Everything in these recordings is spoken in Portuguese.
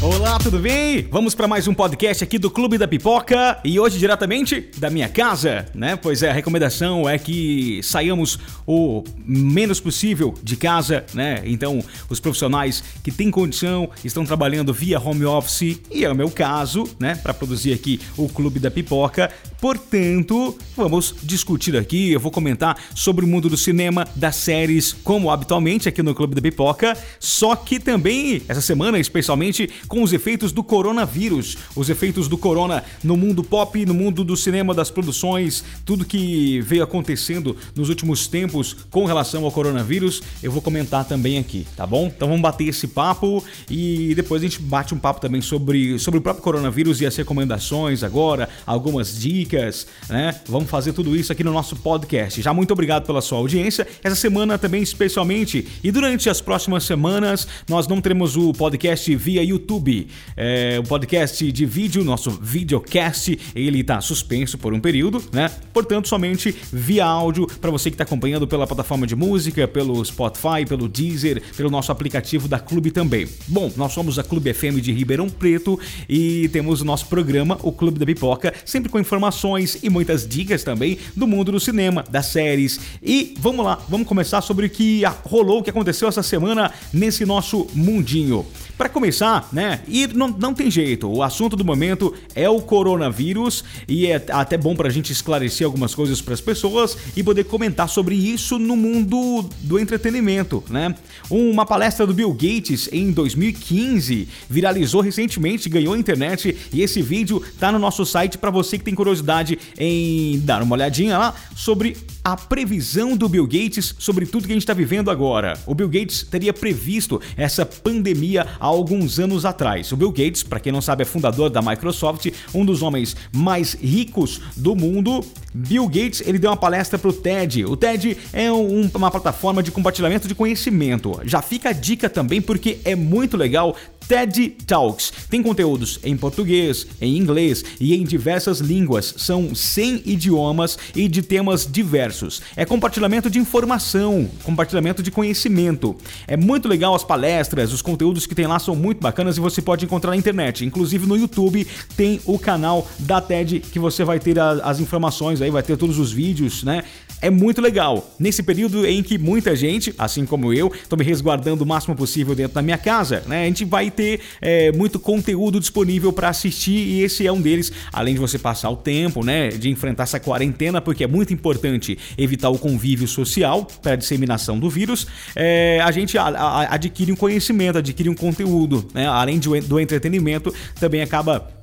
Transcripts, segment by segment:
Olá, tudo bem? Vamos para mais um podcast aqui do Clube da Pipoca e hoje diretamente da minha casa, né? Pois é, a recomendação é que saiamos o menos possível de casa, né? Então, os profissionais que têm condição estão trabalhando via home office e é o meu caso, né? Para produzir aqui o Clube da Pipoca. Portanto, vamos discutir aqui. Eu vou comentar sobre o mundo do cinema, das séries, como habitualmente aqui no Clube da Pipoca. Só que também essa semana, especialmente com os efeitos do coronavírus, os efeitos do corona no mundo pop, no mundo do cinema, das produções, tudo que veio acontecendo nos últimos tempos com relação ao coronavírus, eu vou comentar também aqui, tá bom? Então vamos bater esse papo e depois a gente bate um papo também sobre, sobre o próprio coronavírus e as recomendações agora, algumas dicas, né? Vamos fazer tudo isso aqui no nosso podcast. Já muito obrigado pela sua audiência. Essa semana também especialmente e durante as próximas semanas nós não teremos o podcast via YouTube YouTube. É, o podcast de vídeo, nosso videocast, ele está suspenso por um período, né? Portanto, somente via áudio para você que está acompanhando pela plataforma de música, pelo Spotify, pelo Deezer, pelo nosso aplicativo da Clube também. Bom, nós somos a Clube FM de Ribeirão Preto e temos o nosso programa, o Clube da Pipoca, sempre com informações e muitas dicas também do mundo do cinema, das séries. E vamos lá, vamos começar sobre o que rolou, o que aconteceu essa semana nesse nosso mundinho. Para começar, né? E não, não tem jeito, o assunto do momento é o coronavírus e é até bom para a gente esclarecer algumas coisas para as pessoas e poder comentar sobre isso no mundo do entretenimento, né? Uma palestra do Bill Gates em 2015 viralizou recentemente, ganhou internet e esse vídeo tá no nosso site para você que tem curiosidade em dar uma olhadinha lá sobre a previsão do Bill Gates sobre tudo que a gente está vivendo agora. O Bill Gates teria previsto essa pandemia alguns anos atrás. O Bill Gates, para quem não sabe, é fundador da Microsoft, um dos homens mais ricos do mundo. Bill Gates ele deu uma palestra para o TED. O TED é um, uma plataforma de compartilhamento de conhecimento. Já fica a dica também porque é muito legal TED Talks. Tem conteúdos em português, em inglês e em diversas línguas. São 100 idiomas e de temas diversos. É compartilhamento de informação, compartilhamento de conhecimento. É muito legal as palestras, os conteúdos que tem lá são muito bacanas e você pode encontrar na internet. Inclusive no YouTube tem o canal da TED que você vai ter as informações aí, vai ter todos os vídeos, né? É muito legal. Nesse período em que muita gente, assim como eu, estou me resguardando o máximo possível dentro da minha casa, né? A gente vai ter é, muito conteúdo disponível para assistir e esse é um deles. Além de você passar o tempo, né, de enfrentar essa quarentena, porque é muito importante evitar o convívio social para a disseminação do vírus, é, a gente adquire um conhecimento, adquire um conteúdo, né? Além do entretenimento, também acaba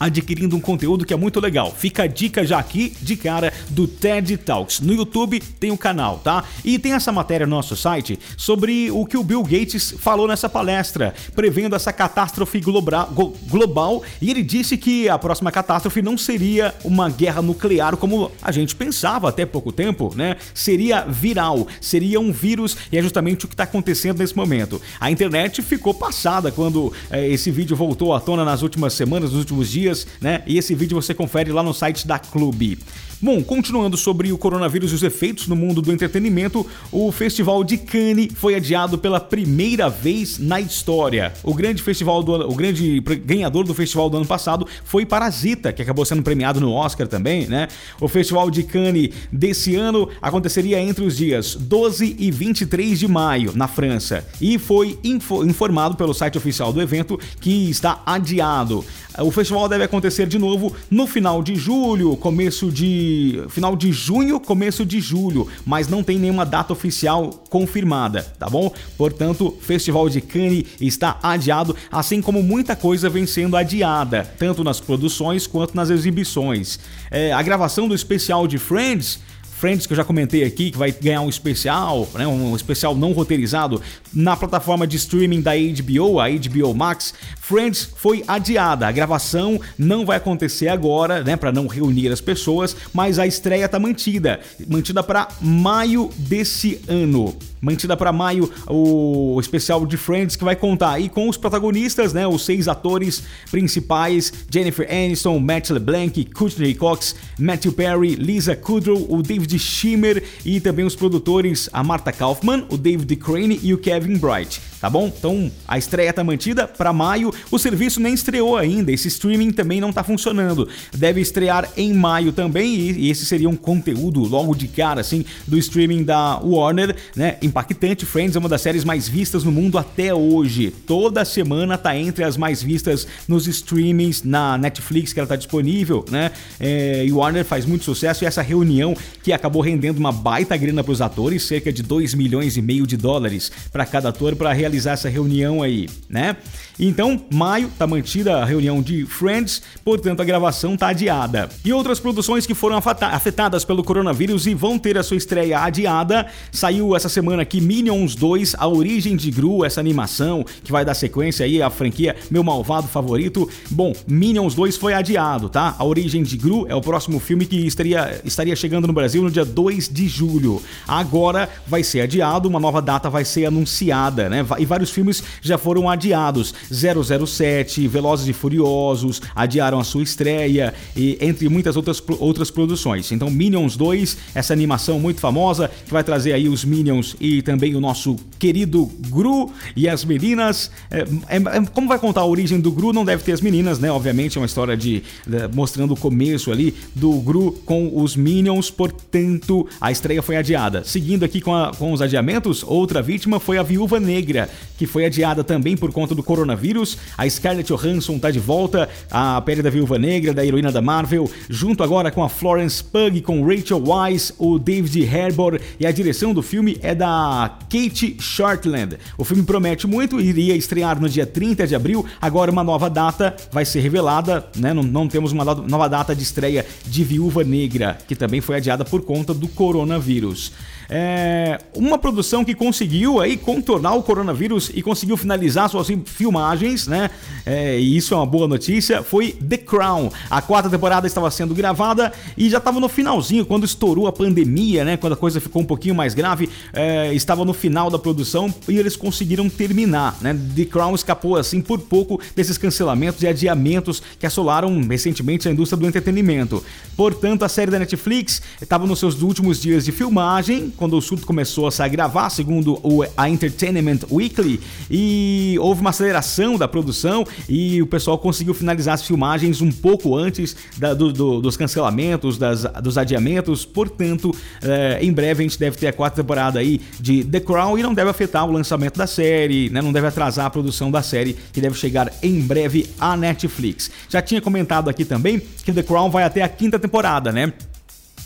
adquirindo um conteúdo que é muito legal. Fica a dica já aqui de cara do TED Talks. No YouTube tem o um canal, tá? E tem essa matéria no nosso site sobre o que o Bill Gates falou nessa palestra, prevendo essa catástrofe global. E ele disse que a próxima catástrofe não seria uma guerra nuclear como a gente pensava até pouco tempo, né? Seria viral, seria um vírus e é justamente o que está acontecendo nesse momento. A internet ficou passada quando é, esse vídeo voltou à tona nas últimas semanas, nos últimos dias dias, né? E esse vídeo você confere lá no site da Clube. Bom, continuando sobre o coronavírus e os efeitos no mundo do entretenimento, o Festival de Cannes foi adiado pela primeira vez na história. O grande festival do o grande ganhador do festival do ano passado foi Parasita, que acabou sendo premiado no Oscar também, né? O Festival de Cannes desse ano aconteceria entre os dias 12 e 23 de maio, na França, e foi info informado pelo site oficial do evento que está adiado. O festival deve acontecer de novo no final de julho, começo de. Final de junho, começo de julho, mas não tem nenhuma data oficial confirmada, tá bom? Portanto, Festival de Cannes está adiado, assim como muita coisa vem sendo adiada, tanto nas produções quanto nas exibições. É, a gravação do especial de Friends Friends, que eu já comentei aqui, que vai ganhar um especial, né, um especial não roteirizado na plataforma de streaming da HBO, a HBO Max. Friends foi adiada. A gravação não vai acontecer agora, né, para não reunir as pessoas, mas a estreia tá mantida, mantida para maio desse ano. Mantida para maio o especial de Friends que vai contar aí com os protagonistas, né, os seis atores principais, Jennifer Aniston, Matt LeBlanc, Courtney Cox, Matthew Perry, Lisa Kudrow, o David Schimmer e também os produtores, a Martha Kaufman, o David Crane e o Kevin Bright tá bom? Então a estreia tá mantida para maio. O serviço nem estreou ainda, esse streaming também não tá funcionando. Deve estrear em maio também e esse seria um conteúdo logo de cara assim do streaming da Warner, né? Impactante Friends é uma das séries mais vistas no mundo até hoje. Toda semana tá entre as mais vistas nos streamings na Netflix que ela tá disponível, né? É, e Warner faz muito sucesso e essa reunião que acabou rendendo uma baita grana para os atores, cerca de 2 milhões e meio de dólares para cada ator para realizar realizar essa reunião aí, né? Então, maio tá mantida a reunião de Friends, portanto a gravação tá adiada. E outras produções que foram afetadas pelo coronavírus e vão ter a sua estreia adiada, saiu essa semana aqui Minions 2, A Origem de Gru, essa animação que vai dar sequência aí à franquia Meu Malvado Favorito. Bom, Minions 2 foi adiado, tá? A Origem de Gru é o próximo filme que estaria, estaria chegando no Brasil no dia 2 de julho. Agora vai ser adiado, uma nova data vai ser anunciada, né? E vários filmes já foram adiados. 007, Velozes e Furiosos adiaram a sua estreia e entre muitas outras, outras produções. Então Minions 2, essa animação muito famosa que vai trazer aí os Minions e também o nosso querido Gru e as meninas. É, é, é, como vai contar a origem do Gru? Não deve ter as meninas, né? Obviamente é uma história de, de mostrando o começo ali do Gru com os Minions, portanto a estreia foi adiada. Seguindo aqui com, a, com os adiamentos, outra vítima foi a Viúva Negra, que foi adiada também por conta do coronavírus. A Scarlett Johansson tá de volta, a pele da Viúva Negra, da heroína da Marvel, junto agora com a Florence Pugh, com Rachel Weisz, o David Harbour e a direção do filme é da Kate Shortland. O filme promete muito, iria estrear no dia 30 de abril, agora uma nova data vai ser revelada, né? Não, não temos uma nova data de estreia de Viúva Negra, que também foi adiada por conta do coronavírus. É uma produção que conseguiu aí contornar o coronavírus e conseguiu finalizar suas filmagens, né? É, e isso é uma boa notícia. Foi The Crown. A quarta temporada estava sendo gravada e já estava no finalzinho quando estourou a pandemia, né? Quando a coisa ficou um pouquinho mais grave, é, estava no final da produção e eles conseguiram terminar, né? The Crown escapou assim por pouco desses cancelamentos e adiamentos que assolaram recentemente a indústria do entretenimento. Portanto, a série da Netflix estava nos seus últimos dias de filmagem quando o assunto começou a se gravar, segundo a Entertainment Weekly, e houve uma aceleração da produção e o pessoal conseguiu finalizar as filmagens um pouco antes da, do, do, dos cancelamentos, das, dos adiamentos. Portanto, é, em breve a gente deve ter a quarta temporada aí de The Crown e não deve afetar o lançamento da série, né? não deve atrasar a produção da série, que deve chegar em breve à Netflix. Já tinha comentado aqui também que The Crown vai até a quinta temporada, né?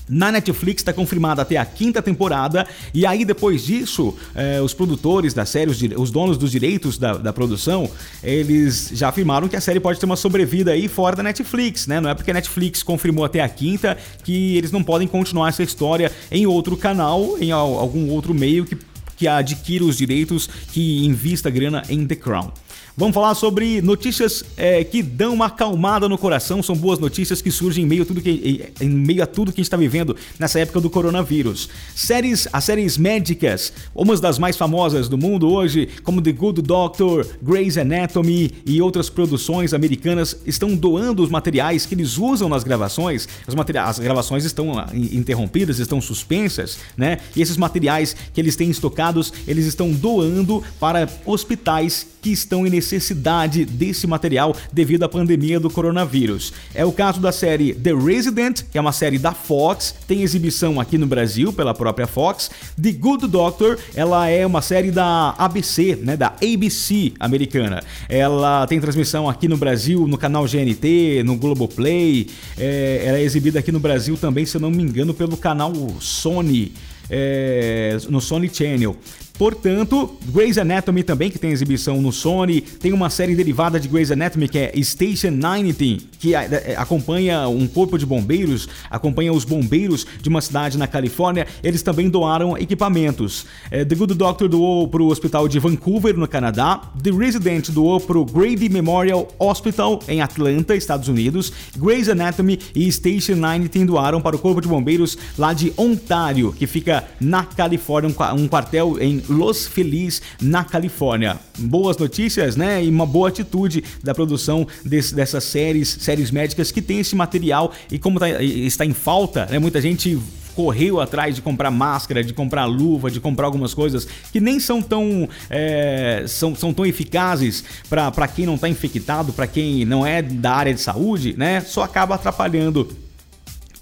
Na Netflix está confirmada até a quinta temporada, e aí depois disso, eh, os produtores da série, os, os donos dos direitos da, da, produção, eles já afirmaram que a série pode ter uma sobrevida aí fora da Netflix, né? Não é porque a Netflix confirmou até a quinta que eles não podem continuar essa história em outro canal, em algum outro meio que, que adquira os direitos, que invista grana em The Crown. Vamos falar sobre notícias é, que dão uma acalmada no coração. São boas notícias que surgem em meio a tudo que, em meio a tudo que a gente está vivendo nessa época do coronavírus. Séries, as séries médicas, umas das mais famosas do mundo hoje, como The Good Doctor, Grey's Anatomy e outras produções americanas, estão doando os materiais que eles usam nas gravações. As, as gravações estão ah, interrompidas, estão suspensas, né? E esses materiais que eles têm estocados, eles estão doando para hospitais que estão em necessidade desse material devido à pandemia do coronavírus. É o caso da série The Resident, que é uma série da Fox, tem exibição aqui no Brasil pela própria Fox. The Good Doctor, ela é uma série da ABC, né, da ABC americana. Ela tem transmissão aqui no Brasil no canal GNT, no Globoplay. É, ela é exibida aqui no Brasil também, se eu não me engano, pelo canal Sony. É, no Sony Channel. Portanto, Grey's Anatomy também, que tem exibição no Sony, tem uma série derivada de Grey's Anatomy que é Station 90, que é, acompanha um corpo de bombeiros, acompanha os bombeiros de uma cidade na Califórnia. Eles também doaram equipamentos. É, The Good Doctor doou para o hospital de Vancouver, no Canadá. The Resident doou para o Grady Memorial Hospital, em Atlanta, Estados Unidos. Grey's Anatomy e Station 90 doaram para o corpo de bombeiros lá de Ontário, que fica na Califórnia, um quartel em Los Feliz, na Califórnia. Boas notícias, né? E uma boa atitude da produção desse, dessas séries, séries médicas que tem esse material e como tá, está em falta, né? Muita gente correu atrás de comprar máscara, de comprar luva, de comprar algumas coisas que nem são tão, é, são, são tão eficazes para quem não está infectado, para quem não é da área de saúde, né? Só acaba atrapalhando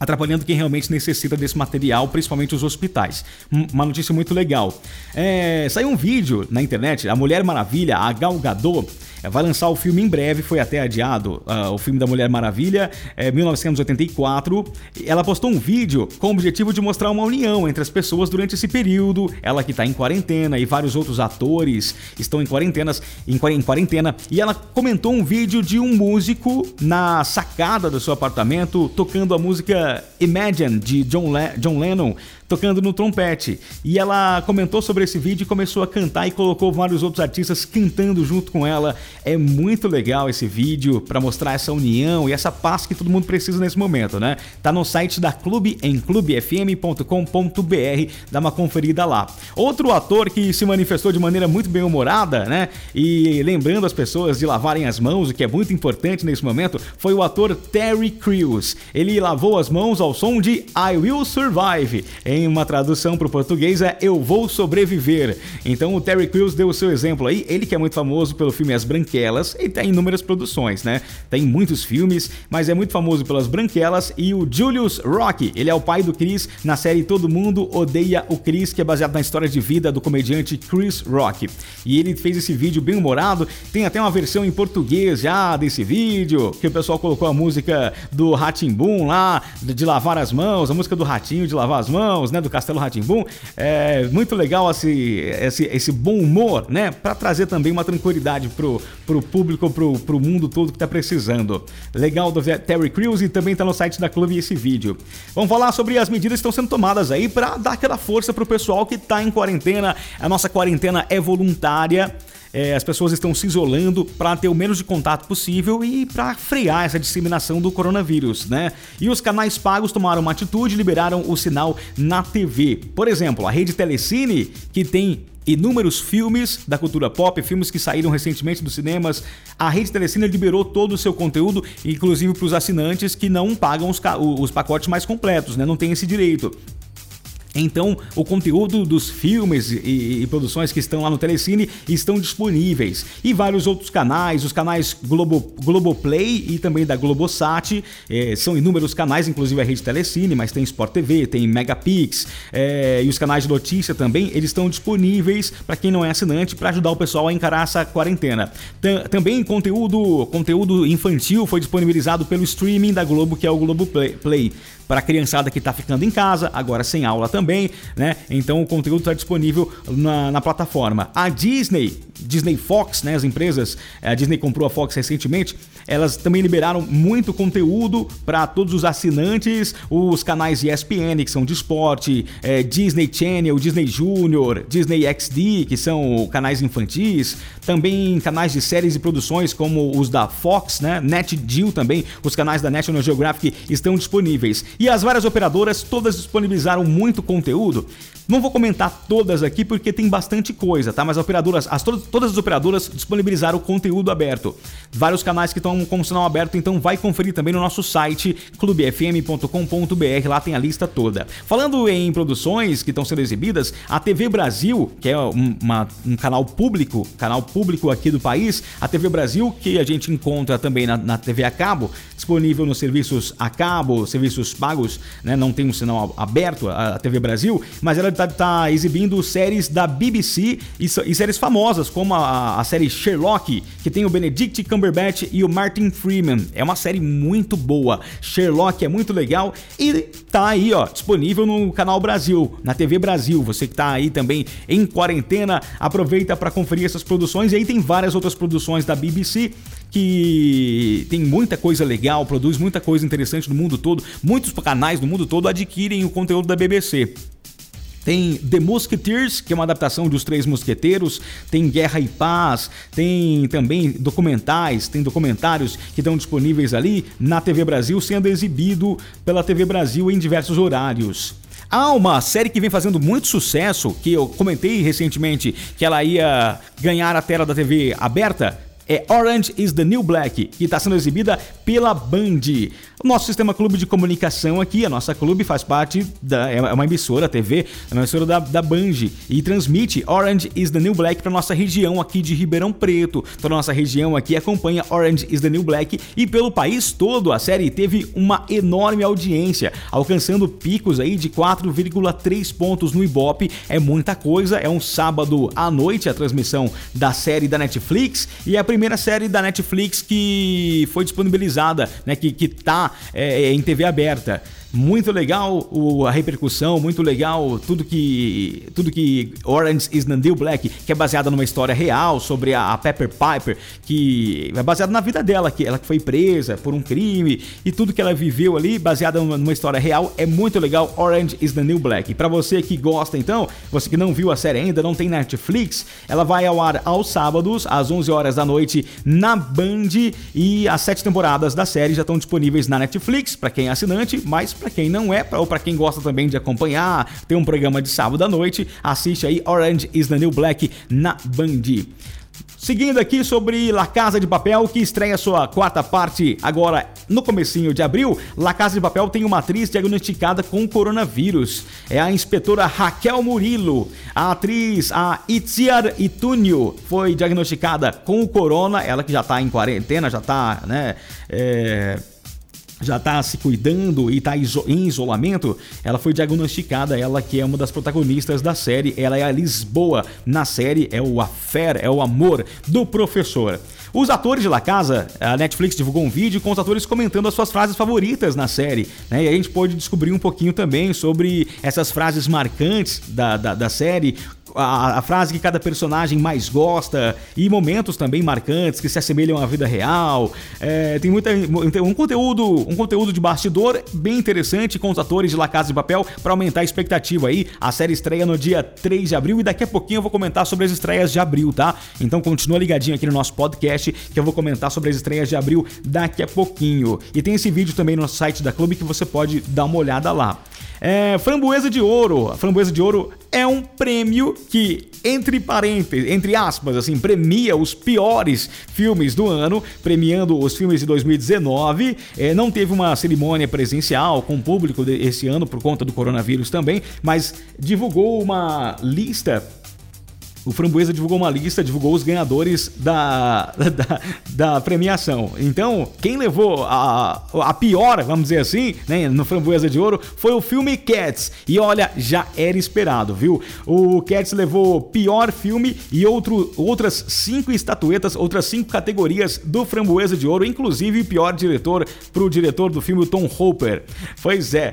atrapalhando quem realmente necessita desse material, principalmente os hospitais. Uma notícia muito legal. É, saiu um vídeo na internet, a Mulher Maravilha, a Gal Gadot, vai lançar o filme em breve, foi até adiado, uh, o filme da Mulher Maravilha, é, 1984. Ela postou um vídeo com o objetivo de mostrar uma união entre as pessoas durante esse período. Ela que está em quarentena e vários outros atores estão em quarentenas, em quarentena. E ela comentou um vídeo de um músico na sacada do seu apartamento tocando a música Imagine de John, Le John Lennon tocando no trompete. E ela comentou sobre esse vídeo e começou a cantar e colocou vários outros artistas cantando junto com ela. É muito legal esse vídeo para mostrar essa união e essa paz que todo mundo precisa nesse momento, né? Tá no site da Clube em clubefm.com.br, dá uma conferida lá. Outro ator que se manifestou de maneira muito bem humorada, né? E lembrando as pessoas de lavarem as mãos, o que é muito importante nesse momento, foi o ator Terry Crews. Ele lavou as mãos ao som de I Will Survive em em uma tradução para o português é Eu Vou Sobreviver. Então o Terry Crews deu o seu exemplo aí, ele que é muito famoso pelo filme As Branquelas, e tem inúmeras produções, né? Tem muitos filmes, mas é muito famoso pelas Branquelas e o Julius Rock, ele é o pai do Chris na série Todo Mundo Odeia o Chris, que é baseado na história de vida do comediante Chris Rock. E ele fez esse vídeo bem humorado, tem até uma versão em português já desse vídeo, que o pessoal colocou a música do Ratimbum lá, de lavar as mãos, a música do ratinho de lavar as mãos, né, do Castelo Ratimbum. É muito legal esse, esse, esse bom humor, né, para trazer também uma tranquilidade pro, pro público, pro, pro mundo todo que tá precisando. Legal do Terry Crews e também tá no site da Clube esse vídeo. Vamos falar sobre as medidas que estão sendo tomadas aí para dar aquela força pro pessoal que tá em quarentena. A nossa quarentena é voluntária. É, as pessoas estão se isolando para ter o menos de contato possível e para frear essa disseminação do coronavírus, né? E os canais pagos tomaram uma atitude e liberaram o sinal na TV. Por exemplo, a rede Telecine, que tem inúmeros filmes da cultura pop, filmes que saíram recentemente dos cinemas. A Rede Telecine liberou todo o seu conteúdo, inclusive para os assinantes que não pagam os, os pacotes mais completos, né? não tem esse direito. Então, o conteúdo dos filmes e, e, produções que estão lá no Telecine estão disponíveis. E vários outros canais, os canais Globo, Globoplay e também da Globosat, é, são inúmeros canais, inclusive a rede Telecine, mas tem Sport TV, tem Megapix é, e os canais de notícia também, eles estão disponíveis para quem não é assinante para ajudar o pessoal a encarar essa quarentena. T também conteúdo, conteúdo infantil foi disponibilizado pelo streaming da Globo, que é o Globoplay. Play para a criançada que está ficando em casa, agora sem aula também, né? Então o conteúdo está disponível na, na, plataforma. A Disney, Disney Fox, né? As empresas, eh, a Disney comprou a Fox recentemente, elas também liberaram muito conteúdo para todos os assinantes, os canais ESPN, que são de esporte, é, Disney Channel, Disney Junior, Disney XD, que são canais infantis, também canais de séries e produções como os da Fox, né? NetGeo também, os canais da National Geographic estão disponíveis. E as várias operadoras todas disponibilizaram muito conteúdo. Não vou comentar todas aqui porque tem bastante coisa, tá? Mas as operadoras, as, todas as operadoras disponibilizaram conteúdo aberto. Vários canais que estão com o sinal aberto, então vai conferir também no nosso site clubefm.com.br, lá tem a lista toda. Falando em produções que estão sendo exibidas, a TV Brasil, que é um, uma, um canal público, canal público aqui do país, a TV Brasil, que a gente encontra também na, na TV a cabo, disponível nos serviços a cabo, serviços pagos, né? Não tem um sinal aberto, a, a TV Brasil, mas ela está tá exibindo séries da BBC e, e, séries famosas, como como a, a, série Sherlock, que tem o Benedict Cumberbatch e o Martin Freeman. É uma série muito boa. Sherlock é muito legal e tá aí, ó, disponível no canal Brasil, na TV Brasil. Você que tá aí também em quarentena, aproveita para conferir essas produções. E aí tem várias outras produções da BBC que tem muita coisa legal, produz muita coisa interessante no mundo todo. Muitos canais no mundo todo adquirem o conteúdo da BBC. Tem The Musketeers, que é uma adaptação dos Três Mosqueteiros, tem Guerra e Paz, tem também documentais, tem documentários que estão disponíveis ali na TV Brasil, sendo exibido pela TV Brasil em diversos horários. Há uma série que vem fazendo muito sucesso, que eu comentei recentemente que ela ia ganhar a tela da TV aberta, é Orange is the New Black, que está sendo exibida pela Band. O nosso sistema clube de comunicação aqui, a nossa clube faz parte da. É uma emissora TV, é uma emissora da, da Band e transmite Orange is the New Black para nossa região aqui de Ribeirão Preto. Toda a nossa região aqui acompanha Orange is the New Black e pelo país todo a série teve uma enorme audiência, alcançando picos aí de 4,3 pontos no Ibope. É muita coisa, é um sábado à noite a transmissão da série da Netflix e é a primeira série da Netflix que foi disponibilizada, né, que, que tá é, em TV aberta. Muito legal a repercussão, muito legal tudo que tudo que Orange is the New Black, que é baseada numa história real sobre a, a Pepper Piper, que é baseada na vida dela, que ela foi presa por um crime e tudo que ela viveu ali, baseada numa, numa história real, é muito legal. Orange is the New Black. Para você que gosta então, você que não viu a série ainda, não tem Netflix, ela vai ao ar aos sábados às 11 horas da noite na Band e as sete temporadas da série já estão disponíveis na Netflix para quem é assinante, mas para quem não é, ou para quem gosta também de acompanhar, tem um programa de sábado à noite, assiste aí Orange is the New Black na Band. Seguindo aqui sobre La Casa de Papel, que estreia sua quarta parte agora no comecinho de abril, La Casa de Papel tem uma atriz diagnosticada com coronavírus. É a inspetora Raquel Murilo. A atriz, a Itziar Itúnio, foi diagnosticada com o corona, ela que já tá em quarentena, já tá, né, é já está se cuidando e está em isolamento, ela foi diagnosticada, ela que é uma das protagonistas da série, ela é a Lisboa na série, é o affair, é o amor do professor. Os atores de La Casa, a Netflix divulgou um vídeo com os atores comentando as suas frases favoritas na série, né? E a gente pôde descobrir um pouquinho também sobre essas frases marcantes da, da, da série, a, a, frase que cada personagem mais gosta e momentos também marcantes que se assemelham à vida real. É, tem muita, um conteúdo, um conteúdo de bastidor bem interessante com os atores de La Casa de Papel para aumentar a expectativa aí. A série estreia no dia 3 de abril e daqui a pouquinho eu vou comentar sobre as estreias de abril, tá? Então continua ligadinho aqui no nosso podcast que eu vou comentar sobre as estreias de abril daqui a pouquinho. E tem esse vídeo também no site da Clube que você pode dar uma olhada lá. É, framboesa de Ouro. A Framboesa de Ouro é um prêmio que, entre parênteses, entre aspas, assim, premia os piores filmes do ano, premiando os filmes de 2019. É, não teve uma cerimônia presencial com o público esse ano por conta do coronavírus também, mas divulgou uma lista o Framboesa divulgou uma lista, divulgou os ganhadores da, da, da premiação. Então, quem levou a, a pior, vamos dizer assim, né, no Framboesa de Ouro, foi o filme Cats. E olha, já era esperado, viu? O Cats levou pior filme e outro, outras cinco estatuetas, outras cinco categorias do Framboesa de Ouro, inclusive pior diretor para o diretor do filme, Tom Hopper. Pois é,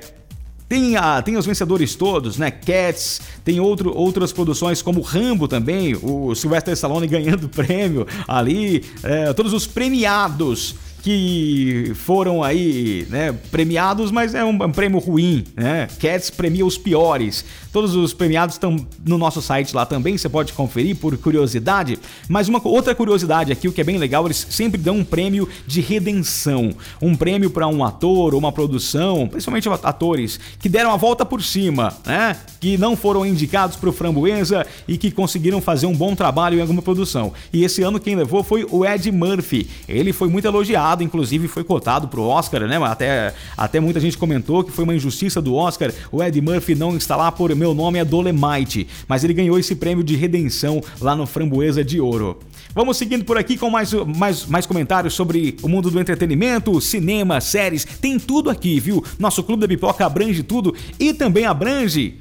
tem, a, tem os vencedores todos, né? Cats, tem outro, outras produções como Rambo também, o Sylvester Stallone ganhando prêmio ali, é, todos os premiados que foram aí né, premiados, mas é um, um, prêmio ruim, né? Cats premia os piores. Todos os premiados estão no nosso site lá também, você pode conferir por curiosidade. Mas uma outra curiosidade aqui, o que é bem legal, eles sempre dão um prêmio de redenção, um prêmio para um ator ou uma produção, principalmente atores que deram a volta por cima, né? Que não foram indicados para o Framboesa e que conseguiram fazer um bom trabalho em alguma produção. E esse ano quem levou foi o Ed Murphy. Ele foi muito elogiado cotado, inclusive foi cotado pro Oscar, né? Até, até muita gente comentou que foi uma injustiça do Oscar o Ed Murphy não está lá por Meu Nome é Dolemite, mas ele ganhou esse prêmio de redenção lá no Framboesa de Ouro. Vamos seguindo por aqui com mais, mais, mais comentários sobre o mundo do entretenimento, cinema, séries, tem tudo aqui, viu? Nosso Clube da Pipoca abrange tudo e também abrange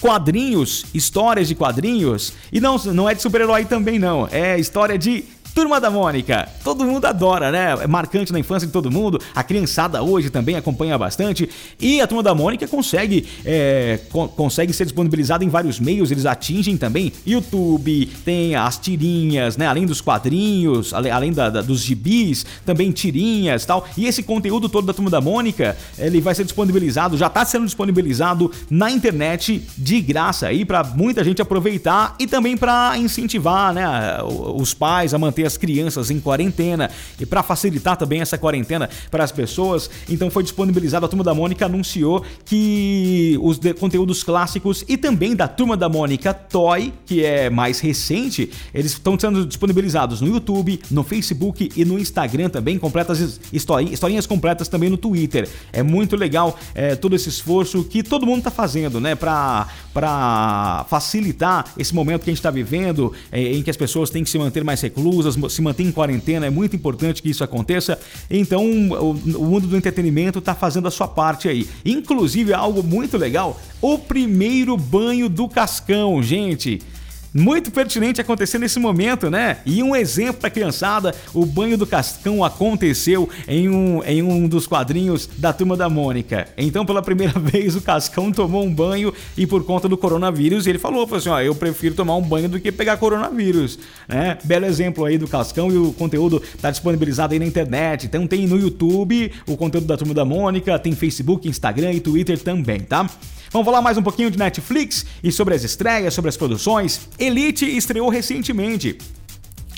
quadrinhos, histórias de quadrinhos, e não, não é de super-herói também não, é história de Turma da Mônica. Todo mundo adora, né? É marcante na infância de todo mundo. A criançada hoje também acompanha bastante. E a Turma da Mônica consegue, é, co consegue ser disponibilizada em vários meios. Eles atingem também YouTube, tem as tirinhas, né? Além dos quadrinhos, além da, da, dos gibis, também tirinhas tal. E esse conteúdo todo da Turma da Mônica, ele vai ser disponibilizado, já está sendo disponibilizado na internet de graça aí para muita gente aproveitar e também para incentivar, né? Os pais a manter as crianças em quarentena e para facilitar também essa quarentena para as pessoas, então foi disponibilizado. A Turma da Mônica anunciou que os conteúdos clássicos e também da Turma da Mônica Toy, que é mais recente, eles estão sendo disponibilizados no YouTube, no Facebook e no Instagram também, completas historinhas completas também no Twitter. É muito legal é, todo esse esforço que todo mundo está fazendo, né, para facilitar esse momento que a gente está vivendo, é, em que as pessoas têm que se manter mais reclusas, se mantém em quarentena, é muito importante que isso aconteça. Então, o, o mundo do entretenimento está fazendo a sua parte aí. Inclusive, algo muito legal: o primeiro banho do Cascão, gente muito pertinente acontecer nesse momento, né? E um exemplo para criançada, o banho do Cascão aconteceu em um, em um dos quadrinhos da Turma da Mônica. Então, pela primeira vez, o Cascão tomou um banho e por conta do coronavírus, ele falou, falou assim, ó, eu prefiro tomar um banho do que pegar coronavírus, né? Belo exemplo aí do Cascão e o conteúdo tá disponibilizado aí na internet. Então tem no YouTube o conteúdo da Turma da Mônica, tem Facebook, Instagram e Twitter também, tá? Vamos falar mais um pouquinho de Netflix e sobre as estreias, sobre as produções. Elite estreou recentemente.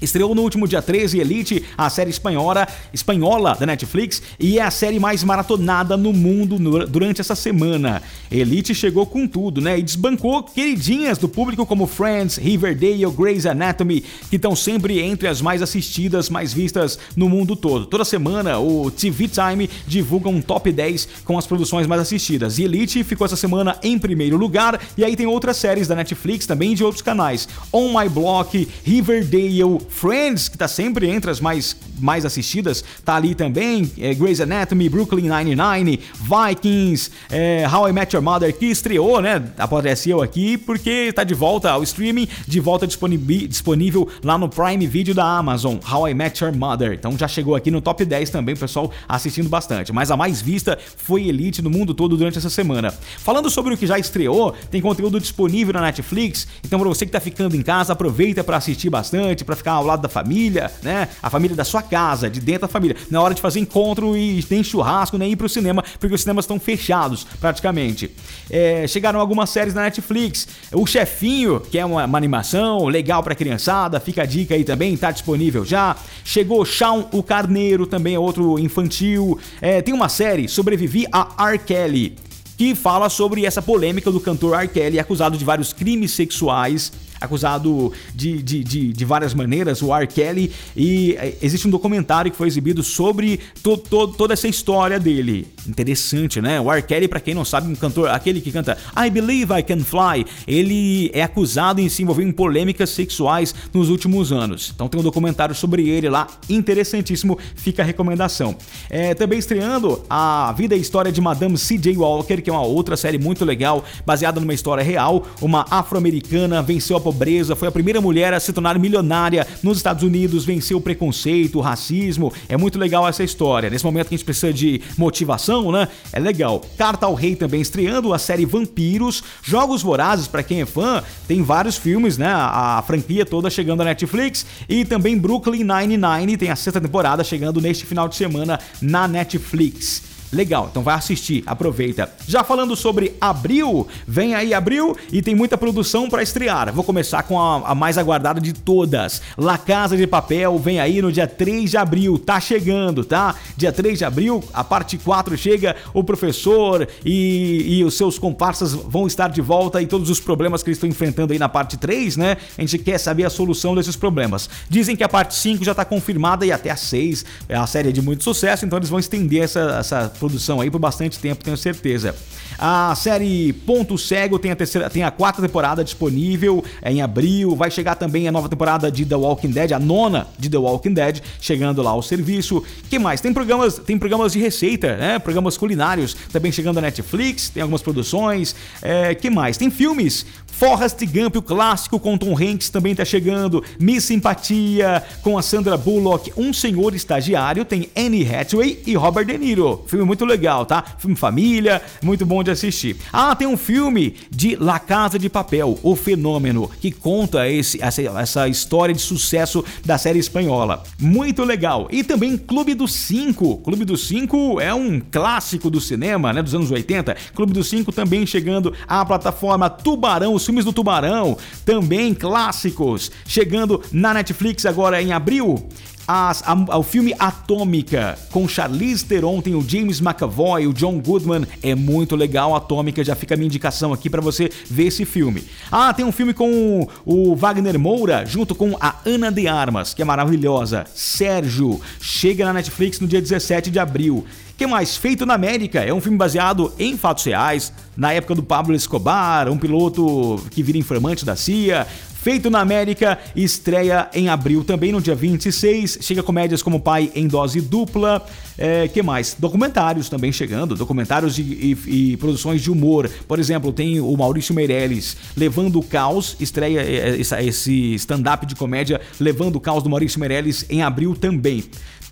Estreou no último dia 13 Elite, a série espanhola, espanhola da Netflix, e é a série mais maratonada no mundo durante essa semana. Elite chegou com tudo, né? E desbancou queridinhas do público como Friends, Riverdale, Grey's Anatomy, que estão sempre entre as mais assistidas, mais vistas no mundo todo. Toda semana o TV Time divulga um top 10 com as produções mais assistidas. E Elite ficou essa semana em primeiro lugar, e aí tem outras séries da Netflix também de outros canais. On My Block, Riverdale, Friends, que tá sempre entre as mais, mais assistidas, tá ali também. É, Grey's Anatomy, Brooklyn Nine-Nine, Vikings, é, How I Met Your Mother, que estreou, né? Apareceu aqui porque tá de volta ao streaming, de volta disponível lá no Prime Video da Amazon, How I Met Your Mother. Então já chegou aqui no top 10 também, pessoal assistindo bastante. Mas a mais vista foi Elite no mundo todo durante essa semana. Falando sobre o que já estreou, tem conteúdo disponível na Netflix. Então, para você que tá ficando em casa, aproveita para assistir bastante, para ficar ao lado da família, né? A família da sua casa, de dentro da família. Na hora de fazer encontro e nem churrasco, nem ir pro cinema, porque os cinemas estão fechados praticamente. É, chegaram algumas séries na Netflix. O Chefinho, que é uma, uma animação legal pra criançada, fica a dica aí também, tá disponível já. Chegou Shaun o Carneiro, também é outro infantil. É, tem uma série, Sobrevivi a R. Kelly que fala sobre essa polêmica do cantor R. Kelly acusado de vários crimes sexuais acusado de, de, de, de, várias maneiras, o R. Kelly, e é, existe um documentário que foi exibido sobre to, to, toda essa história dele. Interessante, né? O R. Kelly, pra quem não sabe, um cantor, aquele que canta I Believe I Can Fly, ele é acusado em se envolver em polêmicas sexuais nos últimos anos. Então tem um documentário sobre ele lá, interessantíssimo, fica a recomendação. É, também estreando a vida e história de Madame C.J. Walker, que é uma outra série muito legal, baseada numa história real, uma afro-americana venceu a pobreza, foi a primeira mulher a se tornar milionária nos Estados Unidos, venceu o preconceito, o racismo. É muito legal essa história. Nesse momento que a gente precisa de motivação, né? É legal. Carta ao Rei também estreando a série Vampiros, Jogos Vorazes, para quem é fã, tem vários filmes, né? A franquia toda chegando à Netflix e também Brooklyn Nine-Nine tem a sexta temporada chegando neste final de semana na Netflix. Legal, então vai assistir, aproveita. Já falando sobre abril, vem aí abril e tem muita produção para estrear. Vou começar com a, a, mais aguardada de todas. La Casa de Papel vem aí no dia 3 de abril, tá chegando, tá? Dia 3 de abril, a parte 4 chega, o professor e, e os seus comparsas vão estar de volta e todos os problemas que eles estão enfrentando aí na parte 3, né? A gente quer saber a solução desses problemas. Dizem que a parte 5 já tá confirmada e até a 6 é a série de muito sucesso, então eles vão estender essa, essa produção aí por bastante tempo, tenho certeza. A série Ponto Cego tem a, terceira, tem a quarta temporada disponível é, em abril. Vai chegar também a nova temporada de The Walking Dead, a nona de The Walking Dead, chegando lá ao serviço. que mais? Tem programas, tem programas de receita, né? Programas culinários também chegando à Netflix, tem algumas produções. É, que mais? Tem filmes. Forrest Gump, o clássico com Tom Hanks também está chegando. Miss Simpatia com a Sandra Bullock, Um Senhor Estagiário, tem Annie Hathaway e Robert De Niro. Filme muito legal, tá? Filme família, muito bom de assistir. Ah, tem um filme de La Casa de Papel, O Fenômeno, que conta esse, essa, essa história de sucesso da série espanhola. Muito legal. E também Clube dos Cinco. Clube dos Cinco é um clássico do cinema, né? Dos anos 80. Clube dos Cinco também chegando à plataforma Tubarão, os filmes do Tubarão, também clássicos, chegando na Netflix agora em abril. As, a, o filme Atômica, com Charlize Theron, tem o James McAvoy, o John Goodman, é muito legal. Atômica já fica a minha indicação aqui para você ver esse filme. Ah, tem um filme com o Wagner Moura, junto com a Ana de Armas, que é maravilhosa. Sérgio, chega na Netflix no dia 17 de abril que mais? Feito na América é um filme baseado em fatos reais, na época do Pablo Escobar, um piloto que vira informante da CIA. Feito na América, estreia em abril também no dia 26. Chega comédias como Pai em Dose Dupla. É, que mais? Documentários também chegando, documentários e, e, e produções de humor. Por exemplo, tem o Maurício Meirelles Levando o Caos, estreia é, é, esse stand-up de comédia Levando o Caos do Maurício Meirelles em abril também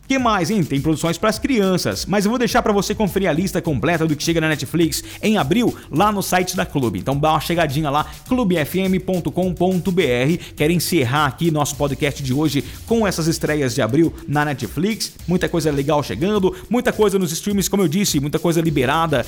que mais, hein? Tem produções para as crianças, mas eu vou deixar para você conferir a lista completa do que chega na Netflix em abril lá no site da Clube. Então dá uma chegadinha lá, clubefm.com.br. Quero encerrar aqui nosso podcast de hoje com essas estreias de abril na Netflix. Muita coisa legal chegando, muita coisa nos streams, como eu disse, muita coisa liberada.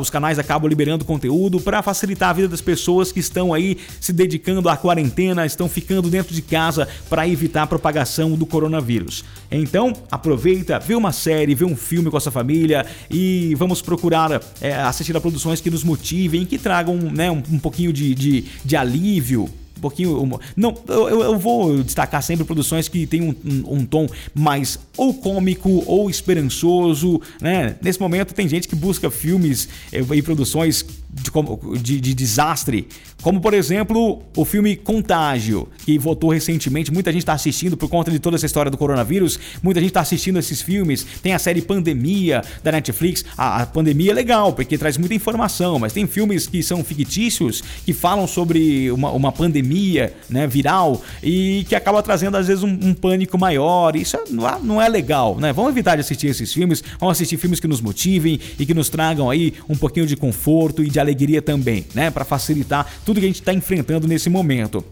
os canais acabam liberando conteúdo para facilitar a vida das pessoas que estão aí se dedicando à quarentena, estão ficando dentro de casa para evitar a propagação do coronavírus. Então, aproveita, vê uma série, vê um filme com a sua família e vamos procurar é, assistir a produções que nos motivem, que tragam né, um, um pouquinho de, de, de alívio um pouquinho. Não, eu, eu vou destacar sempre produções que tem um, um, um, tom mais ou cômico ou esperançoso, né? Nesse momento tem gente que busca filmes eh, e produções de, de, de, desastre, como por exemplo o filme Contágio, que votou recentemente. Muita gente está assistindo por conta de toda essa história do coronavírus. Muita gente está assistindo esses filmes. Tem a série Pandemia da Netflix. A, a, pandemia é legal porque traz muita informação, mas tem filmes que são fictícios que falam sobre uma, uma pandemia né, viral e que acaba trazendo às vezes um, um pânico maior. Isso é, não, é, não é legal, né? Vamos evitar de assistir esses filmes. Vamos assistir filmes que nos motivem e que nos tragam aí um pouquinho de conforto e de alegria também, né? Para facilitar tudo que a gente está enfrentando nesse momento.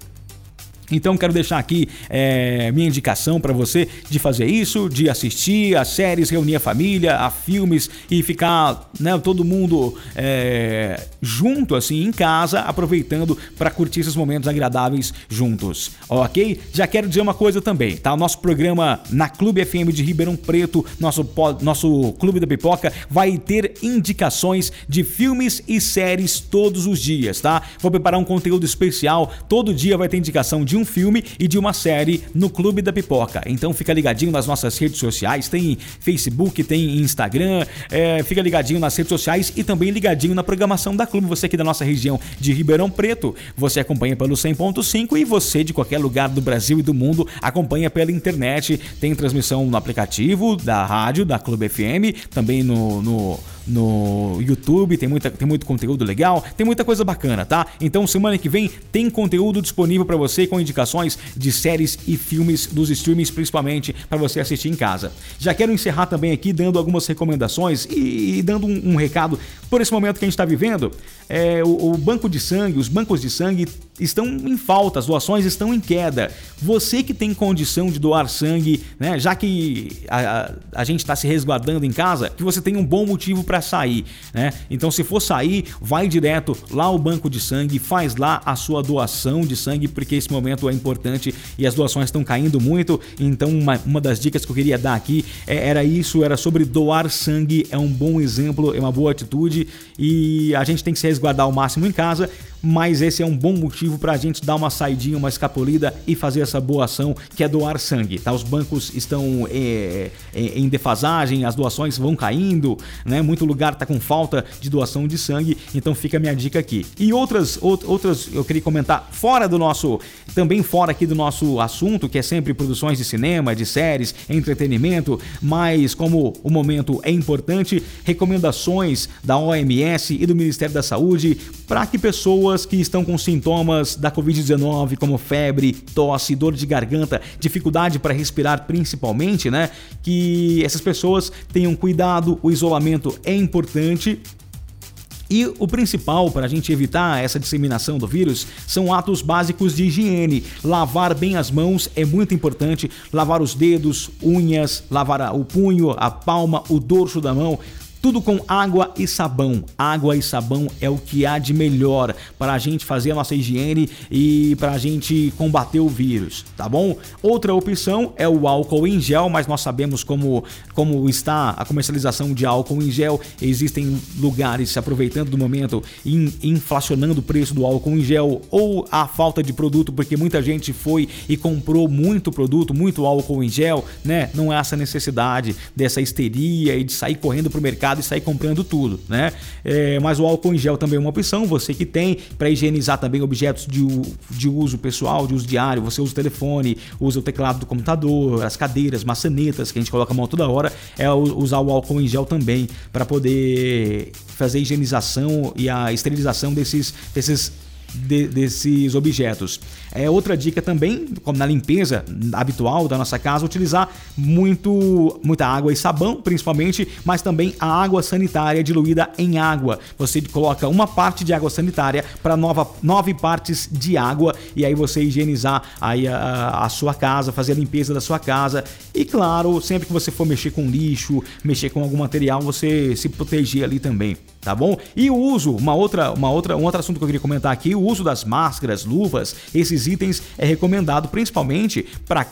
Então quero deixar aqui é, minha indicação para você de fazer isso, de assistir a séries, reunir a família, a filmes e ficar, né, todo mundo é, junto assim em casa, aproveitando para curtir esses momentos agradáveis juntos, ok? Já quero dizer uma coisa também, tá? O nosso programa na Clube FM de Ribeirão Preto, nosso nosso Clube da Pipoca, vai ter indicações de filmes e séries todos os dias, tá? Vou preparar um conteúdo especial, todo dia vai ter indicação de um filme e de uma série no Clube da Pipoca. Então fica ligadinho nas nossas redes sociais, tem Facebook, tem Instagram, é, fica ligadinho nas redes sociais e também ligadinho na programação da Clube. Você aqui da nossa região de Ribeirão Preto, você acompanha pelo 100.5 e você de qualquer lugar do Brasil e do mundo acompanha pela internet. Tem transmissão no aplicativo da rádio, da Clube FM, também no, no no YouTube, tem, muita, tem muito conteúdo legal, tem muita coisa bacana, tá? Então semana que vem tem conteúdo disponível para você com indicações de séries e filmes dos streamings, principalmente para você assistir em casa. Já quero encerrar também aqui dando algumas recomendações e, e dando um, um, recado por esse momento que a gente está vivendo. É, o, o banco de sangue, os bancos de sangue estão em falta, as doações estão em queda. Você que tem condição de doar sangue, né, já que a, a, a gente está se resguardando em casa, que você tenha um bom motivo para sair, né? Então, se for sair, vai direto lá ao banco de sangue, faz lá a sua doação de sangue, porque esse momento é importante e as doações estão caindo muito. Então, uma, uma das dicas que eu queria dar aqui é, era isso, era sobre doar sangue, é um bom exemplo, é uma boa atitude e a gente tem que se resguardar ao máximo em casa. Mas esse é um bom motivo para a gente dar uma saidinha, uma escapulida e fazer essa boa ação que é doar sangue. Tá? Os bancos estão é, é, em defasagem, as doações vão caindo, né? Muito lugar está com falta de doação de sangue, então fica a minha dica aqui. E outras, outras eu queria comentar fora do nosso, também fora aqui do nosso assunto, que é sempre produções de cinema, de séries, entretenimento, mas como o momento é importante, recomendações da OMS e do Ministério da Saúde para que pessoas que estão com sintomas da Covid-19, como febre, tosse, dor de garganta, dificuldade para respirar principalmente, né? Que essas pessoas tenham cuidado, o isolamento é importante e o principal para a gente evitar essa disseminação do vírus são atos básicos de higiene. Lavar bem as mãos é muito importante. Lavar os dedos, unhas, lavar o punho, a palma, o dorso da mão. Tudo com água e sabão. Água e sabão é o que há de melhor para a gente fazer a nossa higiene e para a gente combater o vírus, tá bom? Outra opção é o álcool em gel, mas nós sabemos como, como está a comercialização de álcool em gel. Existem lugares se aproveitando do momento e inflacionando o preço do álcool em gel ou a falta de produto, porque muita gente foi e comprou muito produto, muito álcool em gel, né? Não é essa necessidade dessa histeria e de sair correndo para o mercado e sair comprando tudo, né? É, mas o álcool em gel também é uma opção, você que tem, para higienizar também objetos de, de uso pessoal, de uso diário, você usa o telefone, usa o teclado do computador, as cadeiras, maçanetas que a gente coloca a mão toda hora, é usar o álcool em gel também para poder fazer a higienização e a esterilização desses, desses de, desses objetos. É outra dica também, como na limpeza habitual da nossa casa, utilizar muito muita água e sabão, principalmente, mas também a água sanitária diluída em água. Você coloca uma parte de água sanitária para nove partes de água e aí você higienizar aí a, a sua casa, fazer a limpeza da sua casa e claro, sempre que você for mexer com lixo, mexer com algum material, você se proteger ali também tá bom? E o uso, uma outra, uma outra, um outro assunto que eu queria comentar aqui, o uso das máscaras, luvas, esses itens é recomendado principalmente para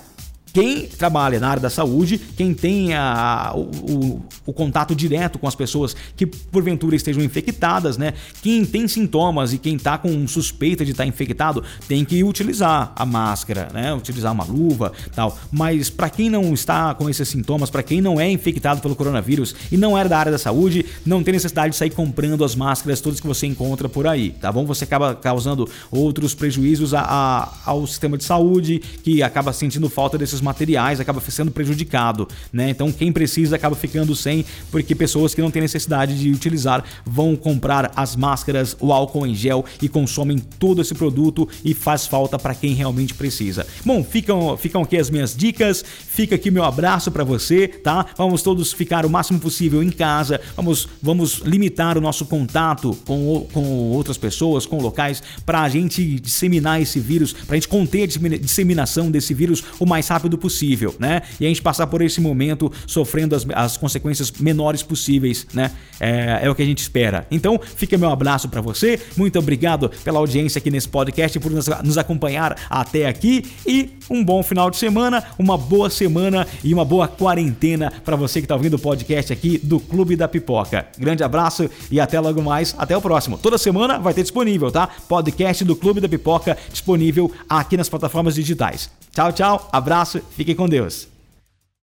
quem trabalha na área da saúde, quem tem a, o, o, o, contato direto com as pessoas que porventura estejam infectadas, né? Quem tem sintomas e quem está com suspeita de estar tá infectado tem que utilizar a máscara, né? Utilizar uma luva, tal. Mas para quem não está com esses sintomas, para quem não é infectado pelo coronavírus e não é da área da saúde, não tem necessidade de sair comprando as máscaras todas que você encontra por aí, tá bom? Você acaba causando outros prejuízos a, a, ao sistema de saúde que acaba sentindo falta desses materiais acaba sendo prejudicado, né? Então quem precisa acaba ficando sem, porque pessoas que não têm necessidade de utilizar vão comprar as máscaras, o álcool em gel e consomem todo esse produto e faz falta para quem realmente precisa. Bom, ficam, ficam aqui as minhas dicas, fica aqui meu abraço para você, tá? Vamos todos ficar o máximo possível em casa, vamos, vamos limitar o nosso contato com, com outras pessoas, com locais, para a gente disseminar esse vírus, para a gente conter a disseminação desse vírus o mais rápido rápido possível, né? E a gente passar por esse momento sofrendo as, as consequências menores possíveis, né? É, é, o que a gente espera. Então, fica meu abraço para você. Muito obrigado pela audiência aqui nesse podcast, por nos, nos acompanhar até aqui e um bom final de semana, uma boa semana e uma boa quarentena para você que está ouvindo o podcast aqui do Clube da Pipoca. Grande abraço e até logo mais. Até o próximo. Toda semana vai ter disponível, tá? Podcast do Clube da Pipoca disponível aqui nas plataformas digitais. Tchau, tchau. Abraço. Fiquem com Deus.